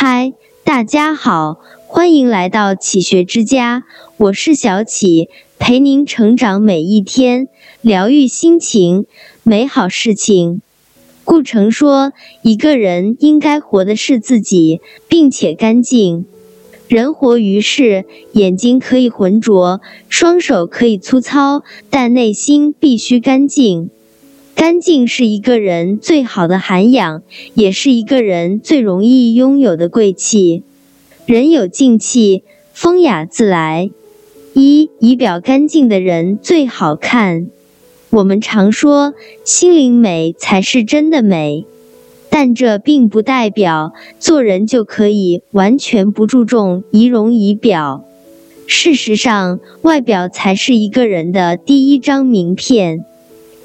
嗨，大家好，欢迎来到启学之家，我是小启，陪您成长每一天，疗愈心情，美好事情。顾城说，一个人应该活的是自己，并且干净。人活于世，眼睛可以浑浊，双手可以粗糙，但内心必须干净。干净是一个人最好的涵养，也是一个人最容易拥有的贵气。人有静气，风雅自来。一仪表干净的人最好看。我们常说，心灵美才是真的美。但这并不代表做人就可以完全不注重仪容仪表。事实上，外表才是一个人的第一张名片。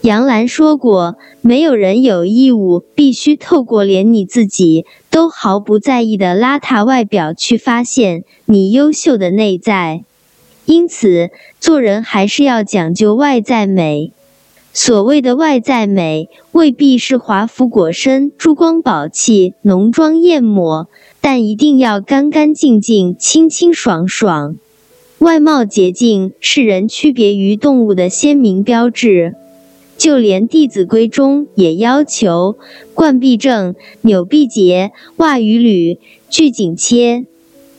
杨澜说过：“没有人有义务必须透过连你自己都毫不在意的邋遢外表去发现你优秀的内在。因此，做人还是要讲究外在美。”所谓的外在美，未必是华服裹身、珠光宝气、浓妆艳抹，但一定要干干净净、清清爽爽。外貌洁净是人区别于动物的鲜明标志。就连《弟子规》中也要求：冠必正、纽必结、袜与履俱紧切。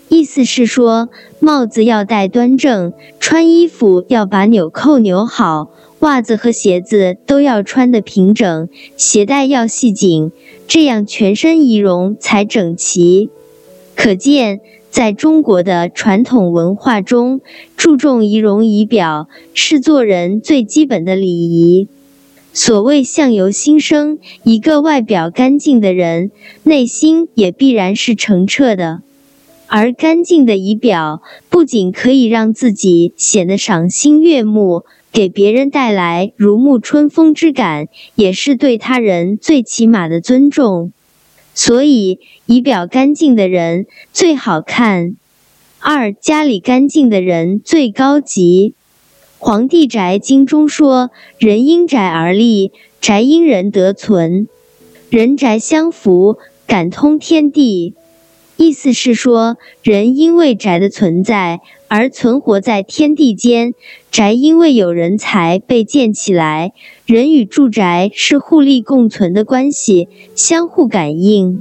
意思是说，帽子要戴端正，穿衣服要把纽扣纽好。袜子和鞋子都要穿得平整，鞋带要系紧，这样全身仪容才整齐。可见，在中国的传统文化中，注重仪容仪表是做人最基本的礼仪。所谓相由心生，一个外表干净的人，内心也必然是澄澈的。而干净的仪表，不仅可以让自己显得赏心悦目。给别人带来如沐春风之感，也是对他人最起码的尊重。所以，仪表干净的人最好看。二，家里干净的人最高级。《黄帝宅经》中说：“人因宅而立，宅因人得存。人宅相扶，感通天地。”意思是说，人因为宅的存在而存活在天地间，宅因为有人才被建起来。人与住宅是互利共存的关系，相互感应。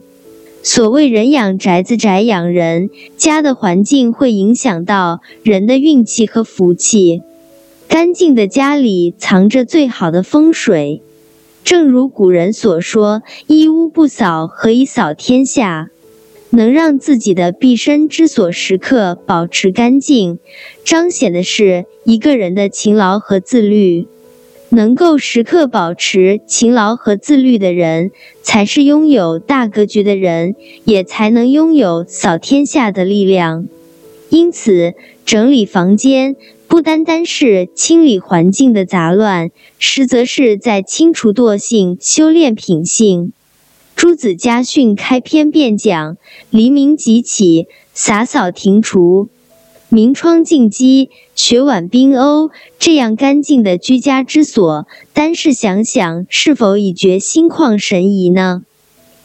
所谓“人养宅子，宅养人”，家的环境会影响到人的运气和福气。干净的家里藏着最好的风水，正如古人所说：“一屋不扫，何以扫天下？”能让自己的毕生之所时刻保持干净，彰显的是一个人的勤劳和自律。能够时刻保持勤劳和自律的人，才是拥有大格局的人，也才能拥有扫天下的力量。因此，整理房间不单单是清理环境的杂乱，实则是在清除惰性，修炼品性。朱子家训开篇便讲：黎明即起，洒扫庭除，明窗净几，雪碗冰瓯。这样干净的居家之所，单是想想，是否已觉心旷神怡呢？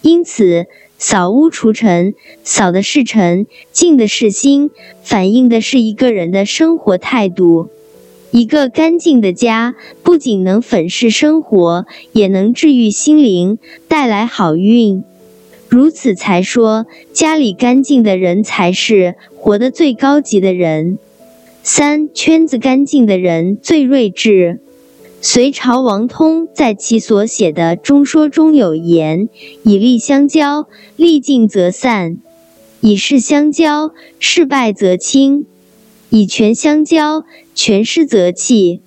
因此，扫屋除尘，扫的是尘，净的是心，反映的是一个人的生活态度。一个干净的家，不仅能粉饰生活，也能治愈心灵，带来好运。如此才说，家里干净的人才是活得最高级的人。三圈子干净的人最睿智。隋朝王通在其所写的《中说》中有言：“以利相交，利尽则散；以势相交，事败则轻。”以权相交，权失则弃；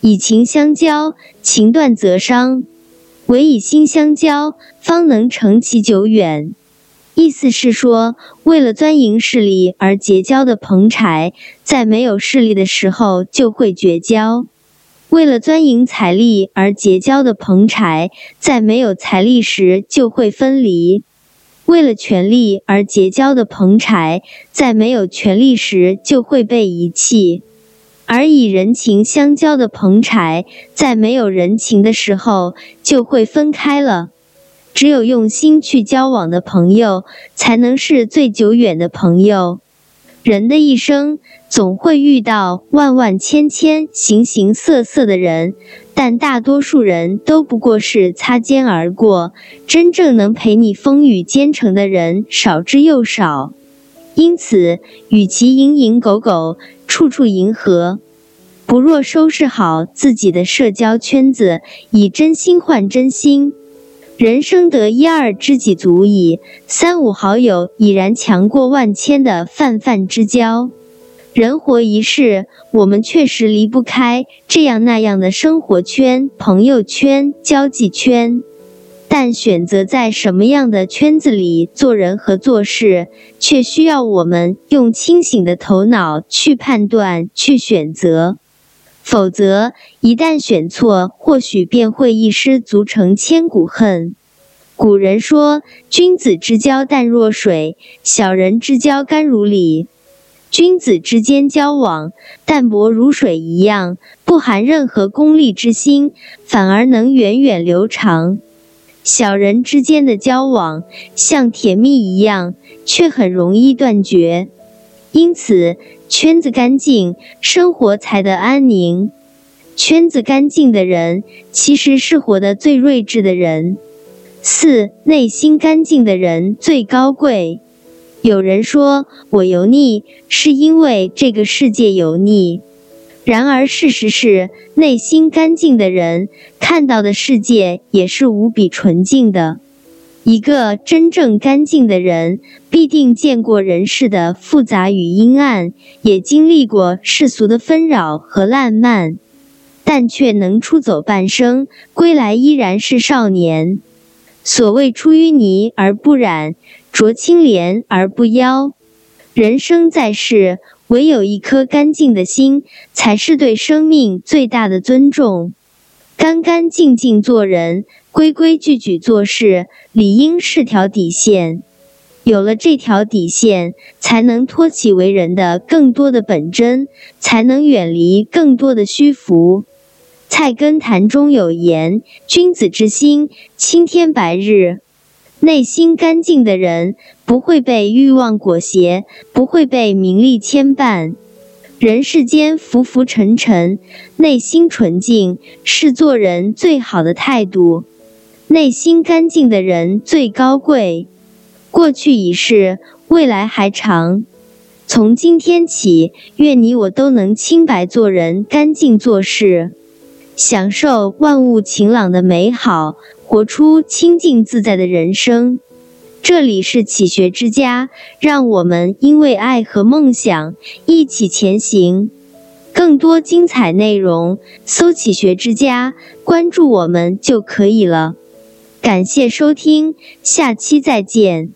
以情相交，情断则伤。唯以心相交，方能成其久远。意思是说，为了钻营势力而结交的朋柴，在没有势力的时候就会绝交；为了钻营财力而结交的朋柴，在没有财力时就会分离。为了权力而结交的朋柴，在没有权力时就会被遗弃；而以人情相交的朋柴，在没有人情的时候就会分开了。只有用心去交往的朋友，才能是最久远的朋友。人的一生总会遇到万万千千、形形色色的人，但大多数人都不过是擦肩而过。真正能陪你风雨兼程的人少之又少。因此，与其蝇营狗苟、处处迎合，不若收拾好自己的社交圈子，以真心换真心。人生得一二知己足矣，三五好友已然强过万千的泛泛之交。人活一世，我们确实离不开这样那样的生活圈、朋友圈、交际圈，但选择在什么样的圈子里做人和做事，却需要我们用清醒的头脑去判断、去选择。否则，一旦选错，或许便会一失足成千古恨。古人说：“君子之交淡若水，小人之交甘如醴。”君子之间交往，淡薄如水一样，不含任何功利之心，反而能源远流长。小人之间的交往，像甜蜜一样，却很容易断绝。因此。圈子干净，生活才得安宁。圈子干净的人，其实是活得最睿智的人。四，内心干净的人最高贵。有人说我油腻，是因为这个世界油腻。然而事实是，内心干净的人看到的世界也是无比纯净的。一个真正干净的人，必定见过人世的复杂与阴暗，也经历过世俗的纷扰和烂漫，但却能出走半生，归来依然是少年。所谓出淤泥而不染，濯清涟而不妖。人生在世，唯有一颗干净的心，才是对生命最大的尊重。干干净净做人。规规矩矩做事，理应是条底线。有了这条底线，才能托起为人的更多的本真，才能远离更多的虚浮。菜根谭中有言：“君子之心，青天白日。”内心干净的人，不会被欲望裹挟，不会被名利牵绊。人世间浮浮沉沉，内心纯净是做人最好的态度。内心干净的人最高贵。过去已逝，未来还长。从今天起，愿你我都能清白做人，干净做事，享受万物晴朗的美好，活出清净自在的人生。这里是启学之家，让我们因为爱和梦想一起前行。更多精彩内容，搜“启学之家”，关注我们就可以了。感谢收听，下期再见。